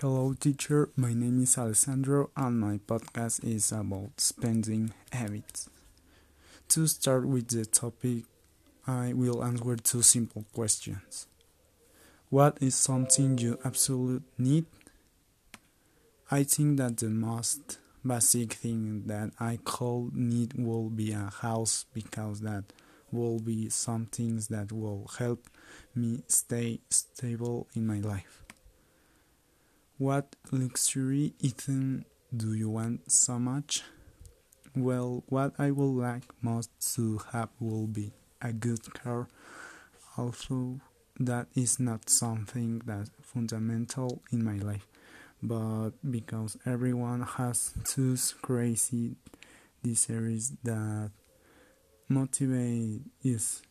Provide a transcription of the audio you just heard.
Hello, teacher. My name is Alessandro, and my podcast is about spending habits. To start with the topic, I will answer two simple questions. What is something you absolutely need? I think that the most basic thing that I call need will be a house because that will be some things that will help me stay stable in my life. What luxury item do you want so much? Well, what I would like most to have will be a good car, although that is not something that's fundamental in my life, but because everyone has those crazy desires that motivate is